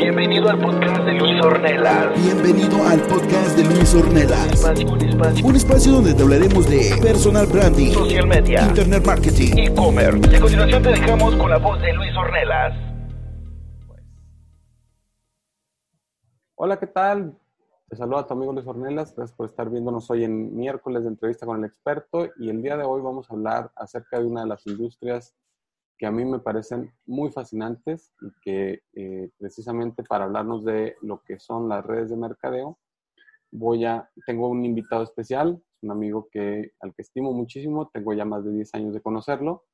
Bienvenido al podcast de Luis Ornelas. Bienvenido al podcast de Luis Ornelas. Espacio, un espacio. Un espacio donde te hablaremos de personal branding, Social media. internet marketing, E-commerce. Y a continuación te dejamos con la voz de Luis Ornelas. Hola, ¿qué tal? Te saluda tu amigo Luis Ornelas. Gracias por estar viéndonos hoy en miércoles de entrevista con el experto. Y el día de hoy vamos a hablar acerca de una de las industrias que a mí me parecen muy fascinantes y que eh, precisamente para hablarnos de lo que son las redes de mercadeo, voy a, tengo un invitado especial, un amigo que, al que estimo muchísimo, tengo ya más de 10 años de conocerlo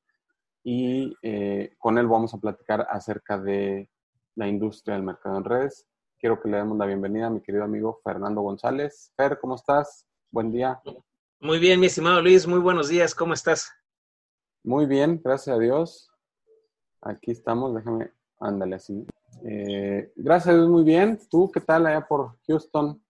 y eh, con él vamos a platicar acerca de la industria del mercado en redes. Quiero que le demos la bienvenida a mi querido amigo Fernando González. Fer, ¿cómo estás? Buen día. Muy bien, mi estimado Luis, muy buenos días, ¿cómo estás? Muy bien, gracias a Dios. Aquí estamos, déjame, ándale así. Eh, gracias muy bien. ¿Tú qué tal allá por Houston?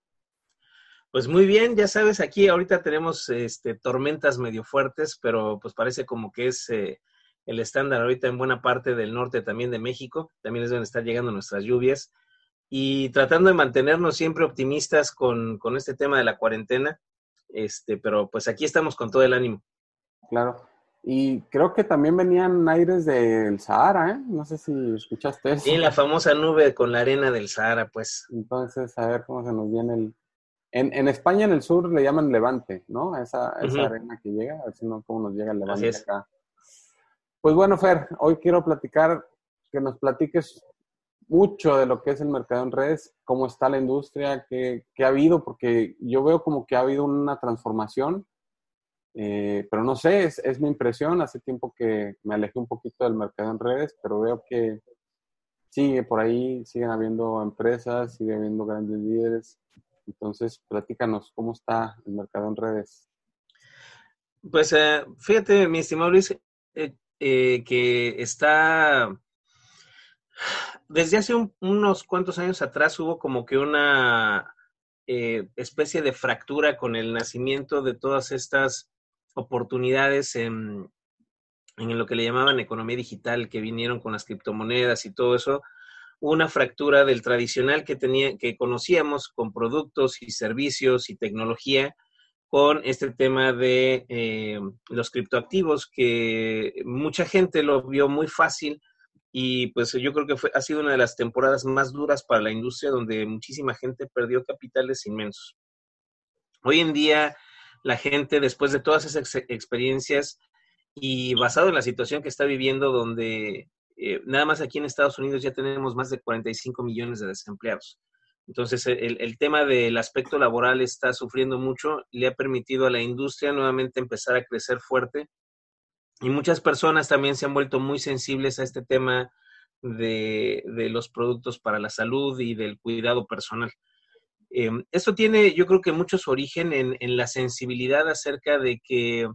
Pues muy bien, ya sabes, aquí ahorita tenemos este, tormentas medio fuertes, pero pues parece como que es eh, el estándar ahorita en buena parte del norte también de México. También es donde están llegando nuestras lluvias. Y tratando de mantenernos siempre optimistas con, con este tema de la cuarentena, este, pero pues aquí estamos con todo el ánimo. Claro. Y creo que también venían aires del Sahara, ¿eh? No sé si escuchaste eso. Y la famosa nube con la arena del Sahara, pues. Entonces, a ver cómo se nos viene el... En, en España, en el sur, le llaman levante, ¿no? A Esa, esa arena que llega, a ver si no, cómo nos llega el levante es. acá. Pues bueno, Fer, hoy quiero platicar, que nos platiques mucho de lo que es el mercado en redes, cómo está la industria, qué, qué ha habido, porque yo veo como que ha habido una transformación, eh, pero no sé, es, es mi impresión. Hace tiempo que me alejé un poquito del mercado en redes, pero veo que sigue por ahí, siguen habiendo empresas, sigue habiendo grandes líderes. Entonces, platícanos, ¿cómo está el mercado en redes? Pues eh, fíjate, mi estimado Luis, eh, eh, que está desde hace un- unos cuantos años atrás hubo como que una eh, especie de fractura con el nacimiento de todas estas oportunidades en, en lo que le llamaban economía digital, que vinieron con las criptomonedas y todo eso. Una fractura del tradicional que tenía, que conocíamos con productos y servicios y tecnología, con este tema de eh, los criptoactivos, que mucha gente lo vio muy fácil y pues yo creo que fue, ha sido una de las temporadas más duras para la industria donde muchísima gente perdió capitales inmensos. Hoy en día la gente, después de todas esas ex- experiencias y basado en la situación que está viviendo, donde eh, nada más aquí en Estados Unidos ya tenemos más de 45 millones de desempleados. Entonces, el, el tema del aspecto laboral está sufriendo mucho, le ha permitido a la industria nuevamente empezar a crecer fuerte y muchas personas también se han vuelto muy sensibles a este tema de, de los productos para la salud y del cuidado personal. Eh, esto tiene, yo creo que mucho su origen en, la sensibilidad acerca de que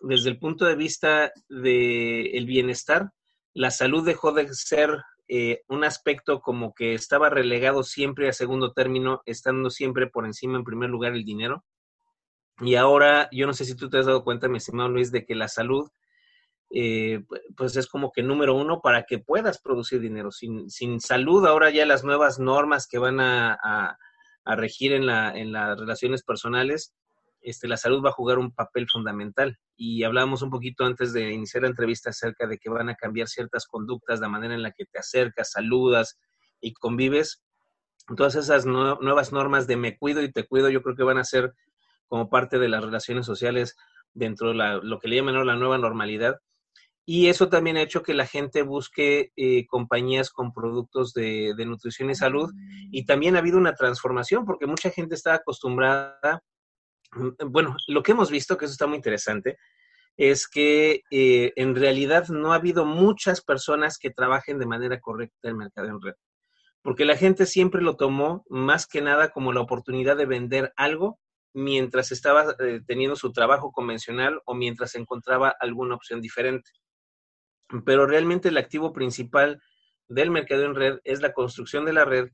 desde el punto de vista del bienestar, la salud dejó de ser eh, un aspecto como que estaba relegado siempre a segundo término, estando siempre por encima en primer lugar el dinero. Y ahora, yo no sé si tú te has dado cuenta, mi estimado Luis, de que la salud eh, pues es como que número uno para que puedas producir dinero. Sin, sin salud, ahora ya las nuevas normas que van a, a regir en, la, en las relaciones personales, este, la salud va a jugar un papel fundamental. Y hablábamos un poquito antes de iniciar la entrevista acerca de que van a cambiar ciertas conductas, la manera en la que te acercas, saludas, y convives, todas esas nuevas normas de me cuido y te cuido, yo creo que van a ser como parte de las relaciones sociales dentro de lo que le llaman la nueva normalidad. Y eso también ha hecho que la gente busque eh, compañías con productos de, de, nutrición y salud. Y también ha habido una transformación porque mucha gente está acostumbrada, mm, bueno, lo que hemos visto, que eso está muy interesante, es que eh, en realidad no ha habido muchas personas que trabajen de manera correcta el mercado en red. Porque la gente siempre lo tomó más que nada como la oportunidad de vender algo mientras estaba eh, teniendo su trabajo convencional o mientras encontraba alguna opción diferente pero realmente el activo principal del mercado en red es la construcción de la red,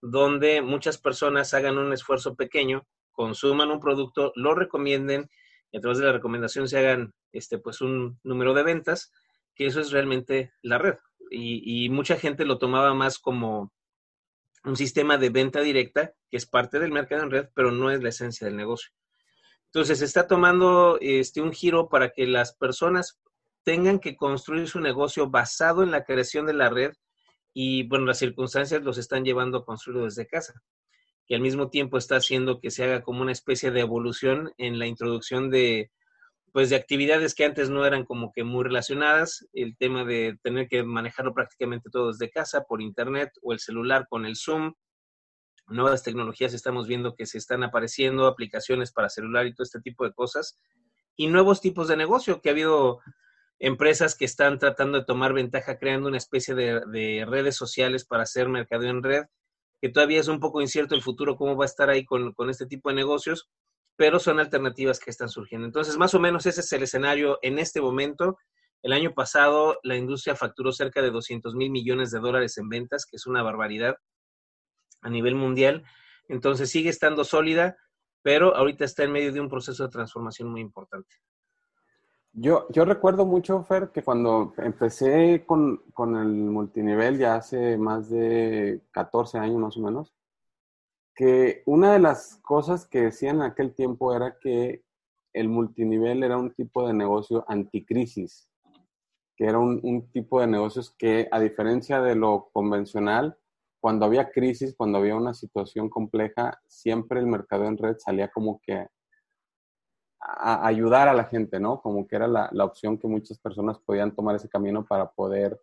donde muchas personas hagan un esfuerzo pequeño, consuman un producto, lo recomienden y a través de la recomendación se hagan este, pues un número de ventas, que eso es realmente la red. Y, y mucha gente lo tomaba más como un sistema de venta directa, que es parte del mercado en red, pero no es la esencia del negocio. Entonces, se está tomando este, un giro para que las personas tengan que construir su negocio basado en la creación de la red y, bueno, las circunstancias los están llevando a construirlo desde casa, que al mismo tiempo está haciendo que se haga como una especie de evolución en la introducción de, pues, de actividades que antes no eran como que muy relacionadas, el tema de tener que manejarlo prácticamente todo desde casa, por internet o el celular con el Zoom, nuevas tecnologías estamos viendo que se están apareciendo, aplicaciones para celular y todo este tipo de cosas, y nuevos tipos de negocio que ha habido empresas que están tratando de tomar ventaja creando una especie de, redes sociales para hacer mercadeo en red, que todavía es un poco incierto el futuro, cómo va a estar ahí con, este tipo de negocios, pero son alternativas que están surgiendo. Entonces, más o menos ese es el escenario en este momento. El año pasado la industria facturó cerca de 200 mil millones de dólares en ventas, que es una barbaridad a nivel mundial. Entonces sigue estando sólida, pero ahorita está en medio de un proceso de transformación muy importante. Yo, yo recuerdo mucho, Fer, que cuando empecé con, con, el multinivel ya hace más de 14 años más o menos, que una de las cosas que decían en aquel tiempo era que el multinivel era un tipo de negocio anticrisis, que era un, un tipo de negocios que, a diferencia de lo convencional, cuando había crisis, cuando había una situación compleja, siempre el mercado en red salía como que a ayudar a la gente, ¿no? Como que era la, la, opción que muchas personas podían tomar ese camino para poder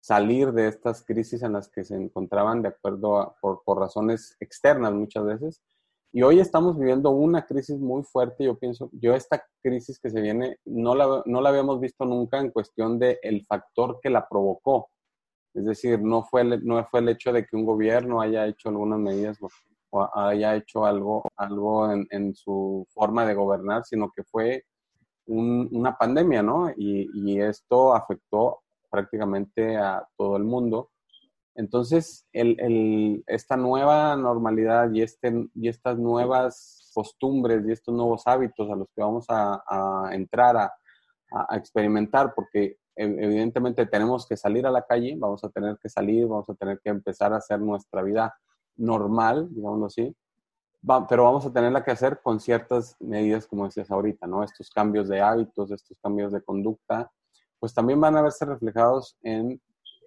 salir de estas crisis en las que se encontraban de acuerdo a, por, por, razones externas muchas veces. Y hoy estamos viviendo una crisis muy fuerte, yo pienso, yo esta crisis que se viene no la, no la habíamos visto nunca en cuestión del el factor que la provocó. Es decir, no fue, no fue el hecho de que un gobierno haya hecho algunas medidas haya hecho algo, algo en, su forma de gobernar, sino que fue una pandemia, ¿no? Y, esto afectó prácticamente a todo el mundo. Entonces, el, esta nueva normalidad y, este, y estas nuevas costumbres y estos nuevos hábitos a los que vamos a, entrar a, experimentar, porque evidentemente tenemos que salir a la calle, vamos a tener que salir, vamos a tener que empezar a hacer nuestra vida normal, digamos así, pero vamos a tenerla que hacer con ciertas medidas, como decías ahorita, ¿no? Estos cambios de hábitos, estos cambios de conducta, pues también van a verse reflejados en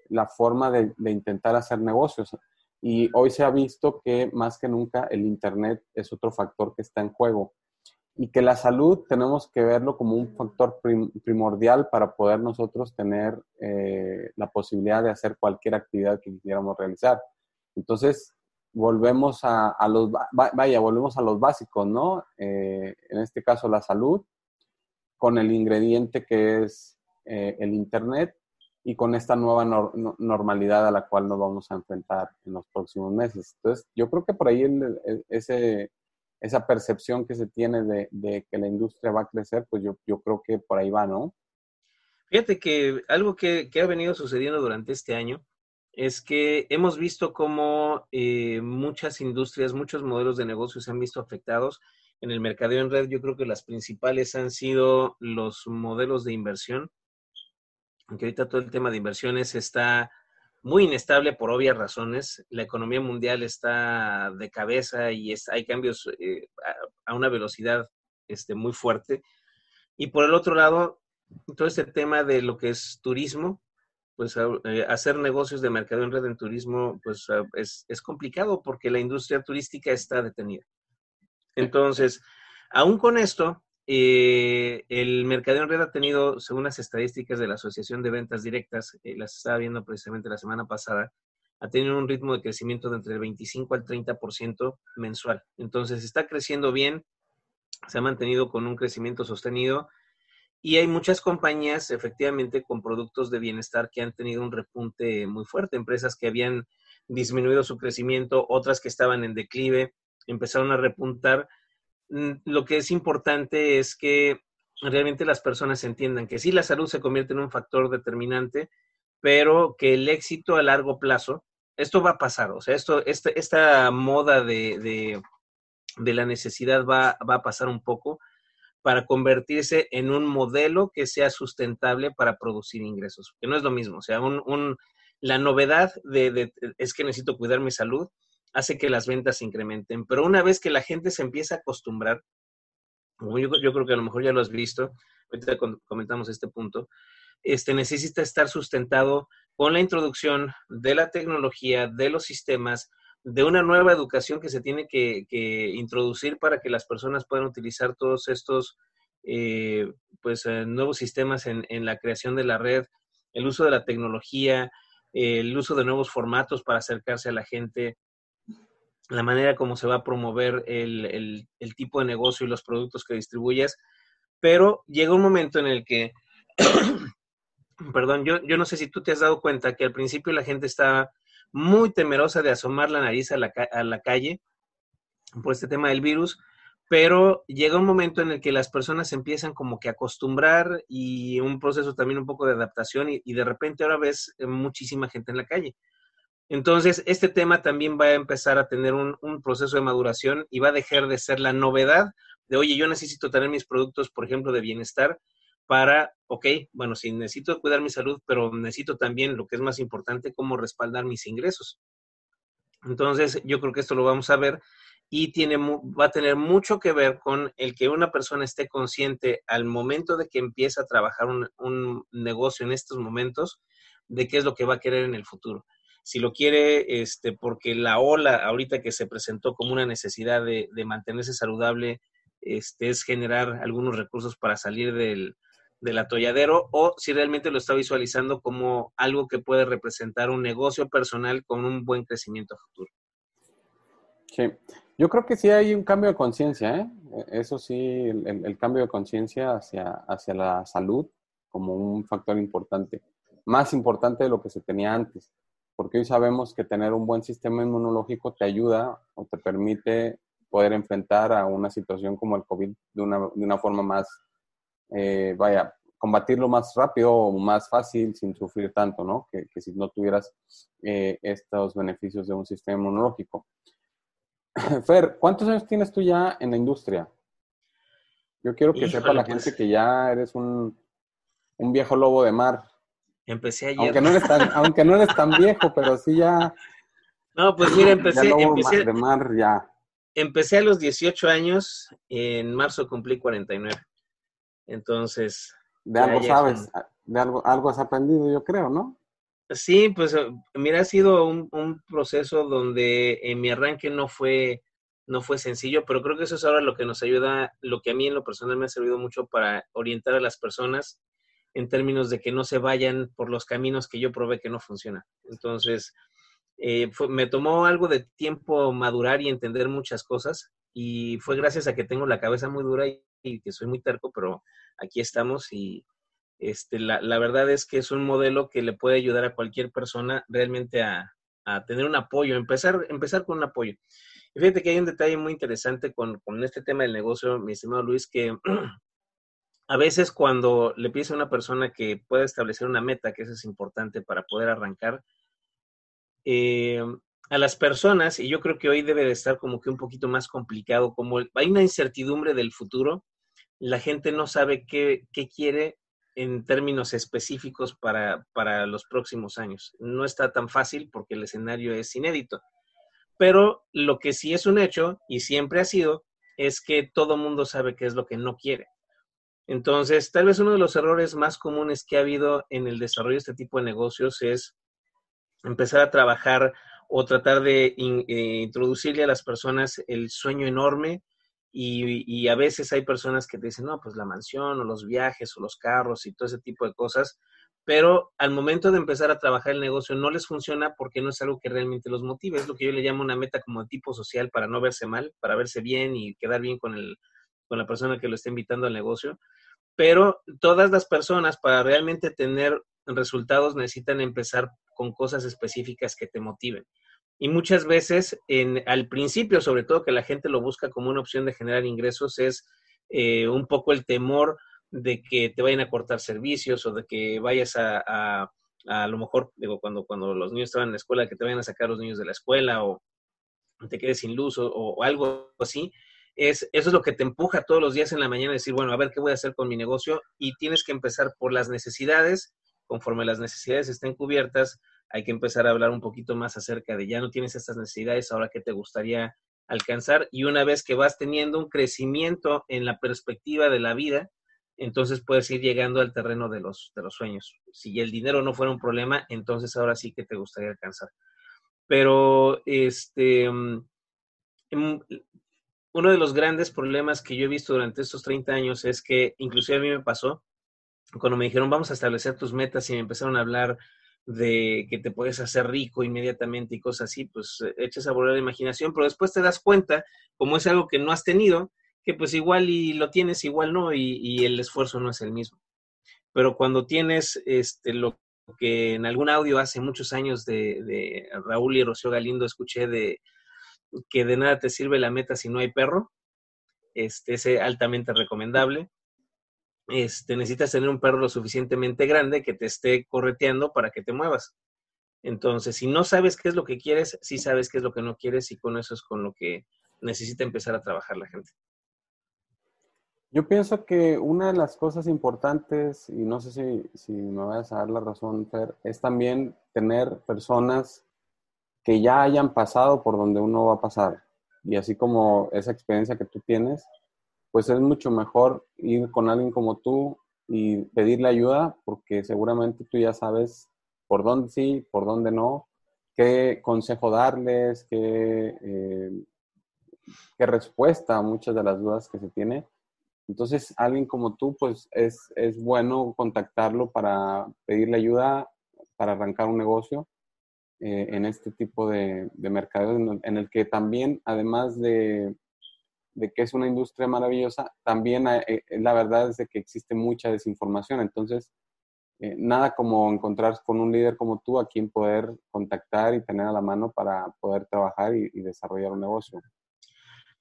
la forma de, de intentar hacer negocios. Y hoy se ha visto que más que nunca el Internet es otro factor que está en juego y que la salud tenemos que verlo como un factor primordial para poder nosotros tener eh, la posibilidad de hacer cualquier actividad que quisiéramos realizar. Entonces, volvemos a, los, vaya, volvemos a los básicos, ¿no? Eh, en este caso la salud, con el ingrediente que es eh, el Internet y con esta nueva normalidad a la cual nos vamos a enfrentar en los próximos meses. Entonces, yo creo que por ahí ese, esa percepción que se tiene de, que la industria va a crecer, pues yo, yo creo que por ahí va, ¿no? Fíjate que algo que, que ha venido sucediendo durante este año es que hemos visto cómo eh, muchas industrias, muchos modelos de negocios se han visto afectados. En el mercadeo en red, yo creo que las principales han sido los modelos de inversión, aunque ahorita todo el tema de inversiones está muy inestable por obvias razones. La economía mundial está de cabeza y hay cambios eh, a, una velocidad este, muy fuerte. Y por el otro lado, todo este tema de lo que es turismo, pues eh, hacer negocios de mercado en red en turismo, pues es, es complicado porque la industria turística está detenida. Entonces, aún con esto, eh, el mercadeo en red ha tenido, según las estadísticas de la Asociación de Ventas Directas, eh, las estaba viendo precisamente la semana pasada, ha tenido un ritmo de crecimiento de entre el 25 al 30% mensual. Entonces está creciendo bien, se ha mantenido con un crecimiento sostenido y hay muchas compañías efectivamente con productos de bienestar que han tenido un repunte muy fuerte, empresas que habían disminuido su crecimiento, otras que estaban en declive, empezaron a repuntar. Mm, lo que es importante es que realmente las personas entiendan que sí, la salud se convierte en un factor determinante, pero que el éxito a largo plazo, esto va a pasar, o sea, esto, este, esta moda de, de, la necesidad va, va, a pasar un poco para convertirse en un modelo que sea sustentable para producir ingresos, que no es lo mismo, o sea, un, un, la novedad de, es que necesito cuidar mi salud, hace que las ventas se incrementen. Pero una vez que la gente se empieza a acostumbrar, como yo, creo que a lo mejor ya lo has visto, ahorita comentamos este punto, este, necesita estar sustentado con la introducción de la tecnología, de los sistemas, de una nueva educación que se tiene que, introducir para que las personas puedan utilizar todos estos eh, pues, eh, nuevos sistemas en, la creación de la red, el uso de la tecnología, el uso de nuevos formatos para acercarse a la gente, la manera como se va a promover el, tipo de negocio y los productos que distribuyes, pero llega un momento en el que, perdón, yo, yo no sé si tú te has dado cuenta que al principio la gente está muy temerosa de asomar la nariz a la, a la calle por este tema del virus, pero llega un momento en el que las personas empiezan como que a acostumbrar y un proceso también un poco de adaptación y, y de repente ahora ves muchísima gente en la calle. Entonces, este tema también va a empezar a tener un, proceso de maduración y va a dejar de ser la novedad de, oye, yo necesito tener mis productos, por ejemplo, de bienestar para, ok, bueno, sí, necesito cuidar mi salud, pero necesito también, lo que es más importante, cómo respaldar mis ingresos. Entonces, yo creo que esto lo vamos a ver y tiene, va a tener mucho que ver con el que una persona esté consciente al momento de que empieza a trabajar un, un negocio en estos momentos, de qué es lo que va a querer en el futuro si lo quiere, este, porque la ola ahorita que se presentó como una necesidad de, mantenerse saludable, este, es generar algunos recursos para salir del, atolladero, o si realmente lo está visualizando como algo que puede representar un negocio personal con un buen crecimiento futuro. Sí, yo creo que sí hay un cambio de conciencia, ¿eh? E, eso sí, el, el cambio de conciencia hacia, hacia la salud como un factor importante, más importante de lo que se tenía antes porque hoy sabemos que tener un buen sistema inmunológico te ayuda o te permite poder enfrentar a una situación como el COVID de una, de una forma más, eh, vaya, combatirlo más rápido o más fácil sin sufrir tanto, ¿no? Que, que si no tuvieras eh, estos beneficios de un sistema inmunológico. Fer, ¿cuántos años tienes tú ya en la industria? Yo quiero que sepa la gente pues que ya eres un, un viejo lobo de mar. Empecé ayer. Aunque no eres tan, aunque no eres tan viejo, pero sí ya. No, pues mira, empecé. empecé de mar ya. Empecé a los 18 años, en marzo cumplí 49. Entonces. De algo sabes, de algo, algo has aprendido, yo creo, ¿no? Sí, pues eh, mira, ha sido un, un, proceso donde en mi arranque no fue, no fue sencillo, pero creo que eso es ahora lo que nos ayuda, lo que a mí en lo personal me ha servido mucho para orientar a las personas en términos de que no se vayan por los caminos que yo probé que no funcionan. Entonces, eh, me tomó algo de tiempo madurar y entender muchas cosas y fue gracias a que tengo la cabeza muy dura y, que soy muy terco, pero aquí estamos y este, la, la, verdad es que es un modelo que le puede ayudar a cualquier persona realmente a, a tener un apoyo, empezar, empezar con un apoyo. Y fíjate que hay un detalle muy interesante con, con este tema del negocio, mi estimado Luis, que a veces cuando le pides a una persona que pueda establecer una meta, que eso es importante para poder arrancar, eh, a las personas, y yo creo que hoy debe de estar como que un poquito más complicado, como hay una incertidumbre del futuro, la gente no sabe qué, qué quiere en términos específicos para, para los próximos años. No está tan fácil porque el escenario es inédito. Pero lo que sí es un hecho, y siempre ha sido, es que todo mundo sabe qué es lo que no quiere. Entonces, tal vez uno de los errores más comunes que ha habido en el desarrollo de este tipo de negocios es empezar a trabajar o tratar de eh, introducirle a las personas el sueño enorme. Y, a veces hay personas que te dicen, no, pues la mansión o los viajes o los carros y todo ese tipo de cosas, pero al momento de empezar a trabajar el negocio no les funciona porque no es algo que realmente los motive, es lo que yo le llamo una meta como de tipo social para no verse mal, para verse bien y quedar bien con, el, con la persona que lo está invitando al negocio. Pero todas las personas para realmente tener resultados necesitan empezar con cosas específicas que te motiven. Y muchas veces, en, al principio, sobre todo que la gente lo busca como una opción de generar ingresos, es eh, un poco el temor de que te vayan a cortar servicios o de que vayas a, a, a, lo mejor, digo, cuando, cuando los niños estaban en la escuela, que te vayan a sacar los niños de la escuela o te quedes sin luz o, algo así. Es, eso es lo que te empuja todos los días en la mañana a decir, bueno, a ver qué voy a hacer con mi negocio y tienes que empezar por las necesidades, conforme las necesidades estén cubiertas, hay que empezar a hablar un poquito más acerca de ya no tienes estas necesidades, ahora qué te gustaría alcanzar y una vez que vas teniendo un crecimiento en la perspectiva de la vida, entonces puedes ir llegando al terreno de los, de los sueños. Si el dinero no fuera un problema, entonces ahora sí que te gustaría alcanzar. Pero este, mm, mm, uno de los grandes problemas que yo he visto durante estos 30 años es que, inclusive a mí me pasó, cuando me dijeron vamos a establecer tus metas y me empezaron a hablar de que te puedes hacer rico inmediatamente y cosas así, pues eh, echas a volar la imaginación, pero después te das cuenta, como es algo que no has tenido, que pues igual y lo tienes, igual no, y, el esfuerzo no es el mismo. Pero cuando tienes este, lo que en algún audio hace muchos años de, de Raúl y Rocío Galindo escuché de que de nada te sirve la meta si no hay perro, este es altamente recomendable este, necesitas tener un perro lo suficientemente grande que te esté correteando para que te muevas. Entonces, si no sabes qué es lo que quieres, sí sabes qué es lo que no quieres y con eso es con lo que necesita empezar a trabajar la gente. Yo pienso que una de las cosas importantes, y no sé si, si me vayas a dar la razón, Fer, es también tener personas que ya hayan pasado por donde uno va a pasar. Y así como esa experiencia que tú tienes, pues es mucho mejor ir con alguien como tú y pedirle ayuda porque seguramente tú ya sabes por dónde sí, por dónde no, qué consejo darles, qué, eh, qué respuesta a muchas de las dudas que se tiene. Entonces, alguien como tú, pues es, es bueno contactarlo para pedirle ayuda para arrancar un negocio eh, en este tipo de, de mercado, en el que también, además de de que es una industria maravillosa, también eh, la verdad es de que existe mucha desinformación. Entonces, eh, nada como encontrar con un líder como tú a quien poder contactar y tener a la mano para poder trabajar y, desarrollar un negocio.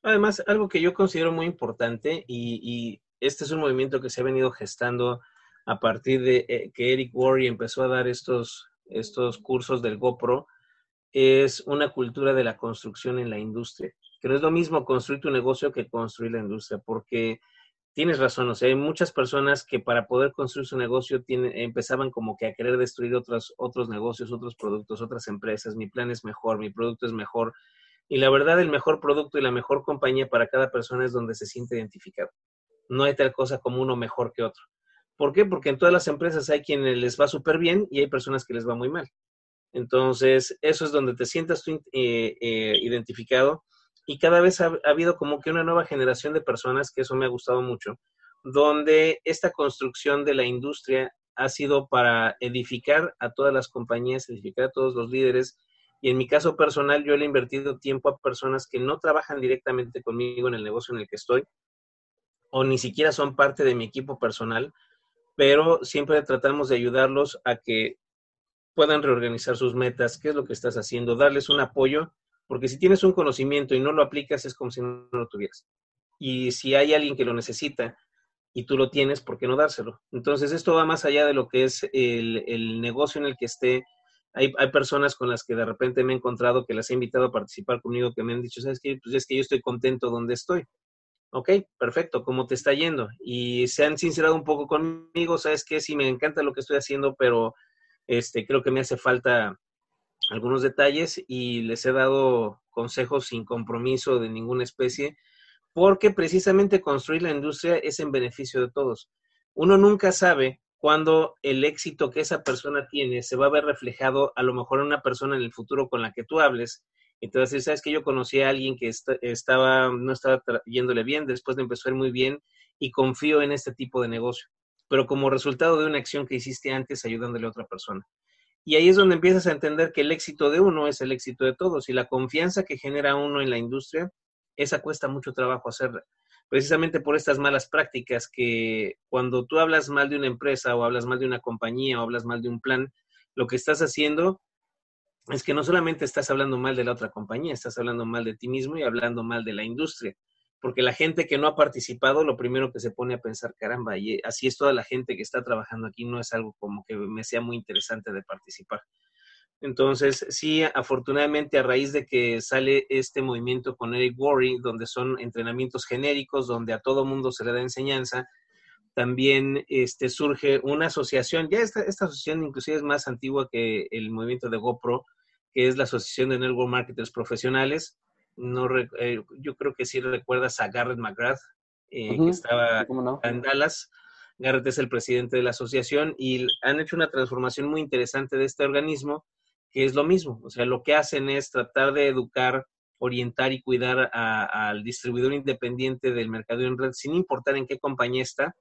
Además, algo que yo considero muy importante y, este es un movimiento que se ha venido gestando a partir de eh, que Eric Worre empezó a dar estos, estos cursos del GoPro, es una cultura de la construcción en la industria que no es lo mismo construir tu negocio que construir la industria, porque tienes razón, o sea, hay muchas personas que para poder construir su negocio tienen, empezaban como que a querer destruir otros, otros negocios, otros productos, otras empresas, mi plan es mejor, mi producto es mejor, y la verdad el mejor producto y la mejor compañía para cada persona es donde se siente identificado. No hay tal cosa como uno mejor que otro. ¿Por qué? Porque en todas las empresas hay quienes les va súper bien y hay personas que les va muy mal. Entonces, eso es donde te sientas tú eh, eh, identificado y cada vez ha, habido como que una nueva generación de personas, que eso me ha gustado mucho, donde esta construcción de la industria ha sido para edificar a todas las compañías, edificar a todos los líderes. Y en mi caso personal, yo le he invertido tiempo a personas que no trabajan directamente conmigo en el negocio en el que estoy, o ni siquiera son parte de mi equipo personal, pero siempre tratamos de ayudarlos a que puedan reorganizar sus metas, qué es lo que estás haciendo, darles un apoyo porque si tienes un conocimiento y no lo aplicas, es como si no lo tuvieras. Y si hay alguien que lo necesita y tú lo tienes, ¿por qué no dárselo? Entonces, esto va más allá de lo que es el, negocio en el que esté. Hay, hay, personas con las que de repente me he encontrado que las he invitado a participar conmigo que me han dicho, ¿sabes qué? Pues es que yo estoy contento donde estoy. Ok, perfecto, ¿cómo te está yendo? Y se han sincerado un poco conmigo, ¿sabes qué? Sí, me encanta lo que estoy haciendo, pero este, creo que me hace falta algunos detalles y les he dado consejos sin compromiso de ninguna especie porque precisamente construir la industria es en beneficio de todos. Uno nunca sabe cuándo el éxito que esa persona tiene se va a ver reflejado a lo mejor en una persona en el futuro con la que tú hables. Entonces, sabes que yo conocí a alguien que estaba, no estaba yéndole bien, después le empezó a ir muy bien y confío en este tipo de negocio, pero como resultado de una acción que hiciste antes ayudándole a otra persona. Y ahí es donde empiezas a entender que el éxito de uno es el éxito de todos y la confianza que genera uno en la industria, esa cuesta mucho trabajo hacerla. Precisamente por estas malas prácticas que cuando tú hablas mal de una empresa o hablas mal de una compañía o hablas mal de un plan, lo que estás haciendo es que no solamente estás hablando mal de la otra compañía, estás hablando mal de ti mismo y hablando mal de la industria porque la gente que no ha participado, lo primero que se pone a pensar, caramba, y así es toda la gente que está trabajando aquí, no es algo como que me sea muy interesante de participar. Entonces, sí, afortunadamente a raíz de que sale este movimiento con Eric Worry, donde son entrenamientos genéricos, donde a todo mundo se le da enseñanza, también este, surge una asociación, ya esta, esta asociación inclusive es más antigua que el movimiento de GoPro, que es la Asociación de Network Marketers Profesionales, no eh, yo creo que sí recuerdas a Garrett McGrath, eh, que estaba en Dallas. Garrett es el presidente de la asociación y han hecho una transformación muy interesante de este organismo, que es lo mismo. O sea, lo que hacen es tratar de educar, orientar y cuidar al distribuidor independiente del mercado en red, sin importar en qué compañía está,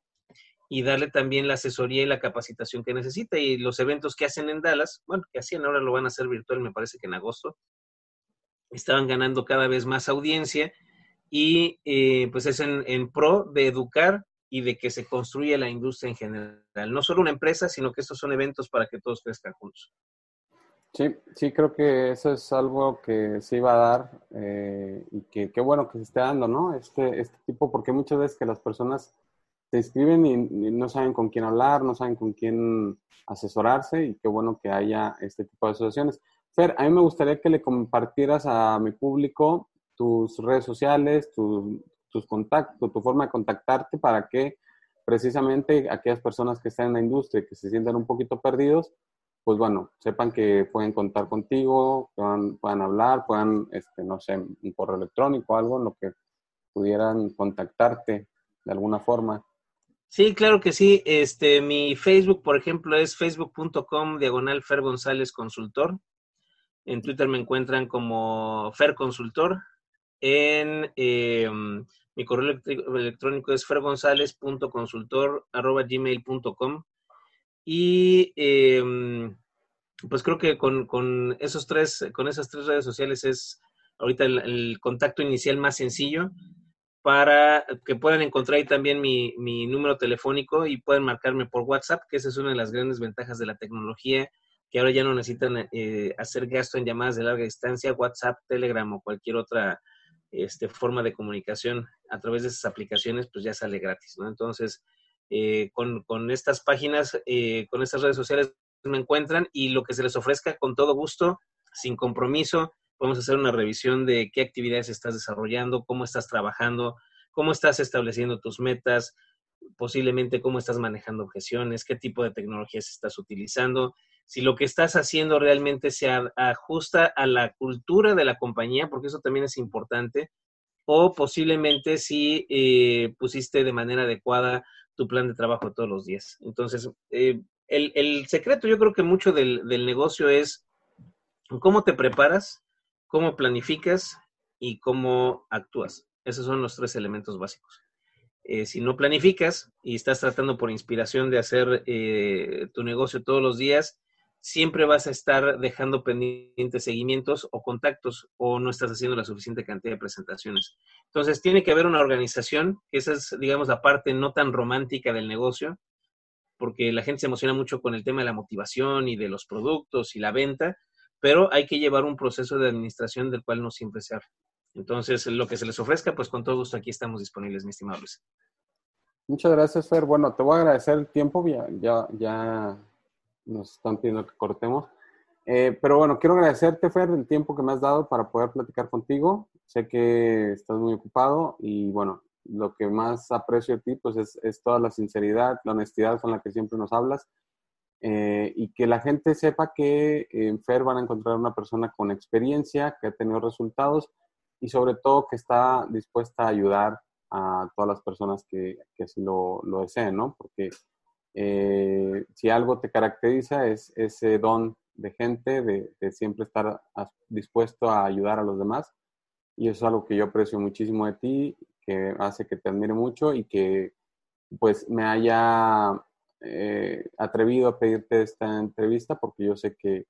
y darle también la asesoría y la capacitación que necesita. Y los eventos que hacen en Dallas, bueno, que hacían ahora lo van a hacer virtual, me parece que en agosto, estaban ganando cada vez más audiencia y eh, pues es en, pro de educar y de que se construya la industria en general. No solo una empresa, sino que estos son eventos para que todos crezcan juntos. Sí, sí, creo que eso es algo que se iba a dar eh, y que qué bueno que se esté dando, ¿no? Este, este tipo, porque muchas veces que las personas se inscriben y, y, no saben con quién hablar, no saben con quién asesorarse y qué bueno que haya este tipo de asociaciones. Fer, a mí me gustaría que le compartieras a mi público tus redes sociales, tus contactos, tu forma de contactarte para que precisamente aquellas personas que están en la industria y que se sientan un poquito perdidos, pues bueno, sepan que pueden contar contigo, puedan, puedan hablar, puedan, este, no sé, un correo electrónico, algo en lo que pudieran contactarte de alguna forma. Sí, claro que sí. Este, mi Facebook, por ejemplo, es facebook.com diagonal Fer González Consultor. En Twitter me encuentran como Fer Consultor. En eh, mi correo electrónico es fergonzalez.consultor.gmail.com. Y eh, pues creo que con, esos tres, con esas tres redes sociales es ahorita el, contacto inicial más sencillo para que puedan encontrar ahí también mi, mi número telefónico y pueden marcarme por WhatsApp, que esa es una de las grandes ventajas de la tecnología que ahora ya no necesitan eh, hacer gasto en llamadas de larga distancia, WhatsApp, Telegram o cualquier otra este, forma de comunicación a través de esas aplicaciones, pues ya sale gratis, ¿no? Entonces, eh, con, con, estas páginas, eh, con estas redes sociales me encuentran y lo que se les ofrezca con todo gusto, sin compromiso, podemos hacer una revisión de qué actividades estás desarrollando, cómo estás trabajando, cómo estás estableciendo tus metas, posiblemente cómo estás manejando objeciones, qué tipo de tecnologías estás utilizando si lo que estás haciendo realmente se ajusta a la cultura de la compañía, porque eso también es importante, o posiblemente si eh, pusiste de manera adecuada tu plan de trabajo todos los días. Entonces, eh, el, secreto yo creo que mucho del, del negocio es cómo te preparas, cómo planificas y cómo actúas. Esos son los tres elementos básicos. Eh, si no planificas y estás tratando por inspiración de hacer tu negocio todos los días, siempre vas a estar dejando pendientes seguimientos o contactos o no estás haciendo la suficiente cantidad de presentaciones. Entonces, tiene que haber una organización, que esa es, digamos, la parte no tan romántica del negocio, porque la gente se emociona mucho con el tema de la motivación y de los productos y la venta, pero hay que llevar un proceso de administración del cual no siempre se habla. Entonces, lo que se les ofrezca, pues con todo gusto aquí estamos disponibles, mi estimado Luis. Muchas gracias, Fer. Bueno, te voy a agradecer el tiempo. Ya, ya, ya nos están pidiendo que cortemos. Eh, pero bueno, quiero agradecerte, Fer, el tiempo que me has dado para poder platicar contigo. Sé que estás muy ocupado y bueno, lo que más aprecio de ti pues es, es toda la sinceridad, la honestidad con la que siempre nos hablas eh, y que la gente sepa que en Fer van a encontrar una persona con experiencia, que ha tenido resultados y sobre todo que está dispuesta a ayudar a todas las personas que, que así lo, lo, deseen, ¿no? Porque eh, si algo te caracteriza es ese don de gente, de, de, siempre estar dispuesto a ayudar a los demás. Y eso es algo que yo aprecio muchísimo de ti, que hace que te admire mucho y que pues me haya eh, atrevido a pedirte esta entrevista porque yo sé que,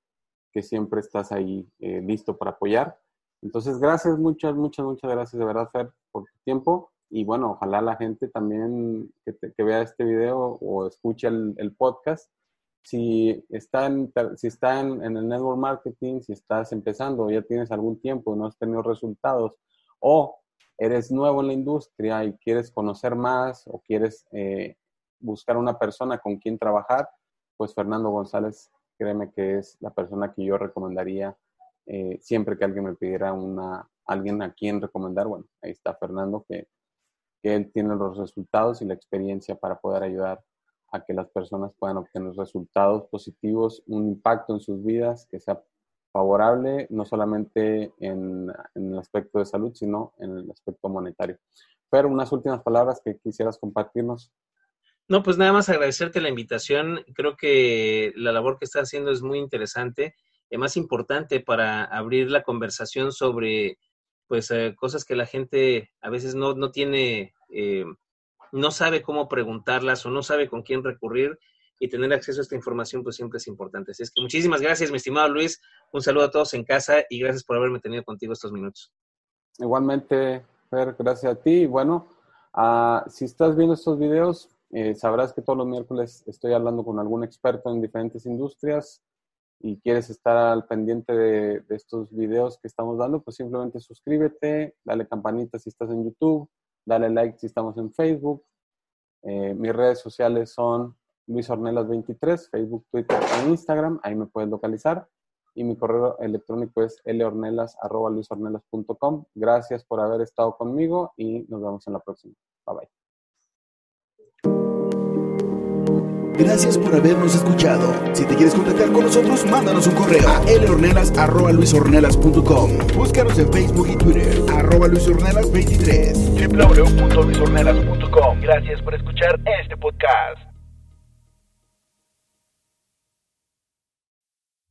que siempre estás ahí eh, listo para apoyar. Entonces, gracias, muchas, muchas, muchas gracias de verdad, Fer, por tu tiempo. Y bueno, ojalá la gente también que, que vea este video o escuche el, el, podcast, si está, en, si está en, en, el network marketing, si estás empezando, ya tienes algún tiempo y no has tenido resultados, o eres nuevo en la industria y quieres conocer más o quieres eh, buscar una persona con quien trabajar, pues Fernando González, créeme que es la persona que yo recomendaría eh, siempre que alguien me pidiera una, alguien a quien recomendar. Bueno, ahí está Fernando, que, que él tiene los resultados y la experiencia para poder ayudar a que las personas puedan obtener resultados positivos, un impacto en sus vidas que sea favorable, no solamente en, en, el aspecto de salud, sino en el aspecto monetario. Pero unas últimas palabras que quisieras compartirnos. No, pues nada más agradecerte la invitación. Creo que la labor que estás haciendo es muy interesante y más importante para abrir la conversación sobre pues eh, cosas que la gente a veces no, no tiene, eh, no sabe cómo preguntarlas o no sabe con quién recurrir y tener acceso a esta información pues siempre es importante. Así es que muchísimas gracias, mi estimado Luis. Un saludo a todos en casa y gracias por haberme tenido contigo estos minutos. Igualmente, Fer, gracias a ti. Bueno, uh, si estás viendo estos videos, eh, sabrás que todos los miércoles estoy hablando con algún experto en diferentes industrias y quieres estar al pendiente de, de estos videos que estamos dando, pues simplemente suscríbete, dale campanita si estás en YouTube, dale like si estamos en Facebook. Eh, mis redes sociales son Luis Ornelas 23, Facebook, Twitter e Instagram, ahí me puedes localizar. Y mi correo electrónico es lornelas.luisornelas.com. Gracias por haber estado conmigo y nos vemos en la próxima. Bye bye. Gracias por habernos escuchado. Si te quieres contactar con nosotros, mándanos un correo a lornelas.luisornelas.com. Búscanos en Facebook y Twitter, arroba luisornelas23. www.luisornelas.com. Gracias por escuchar este podcast.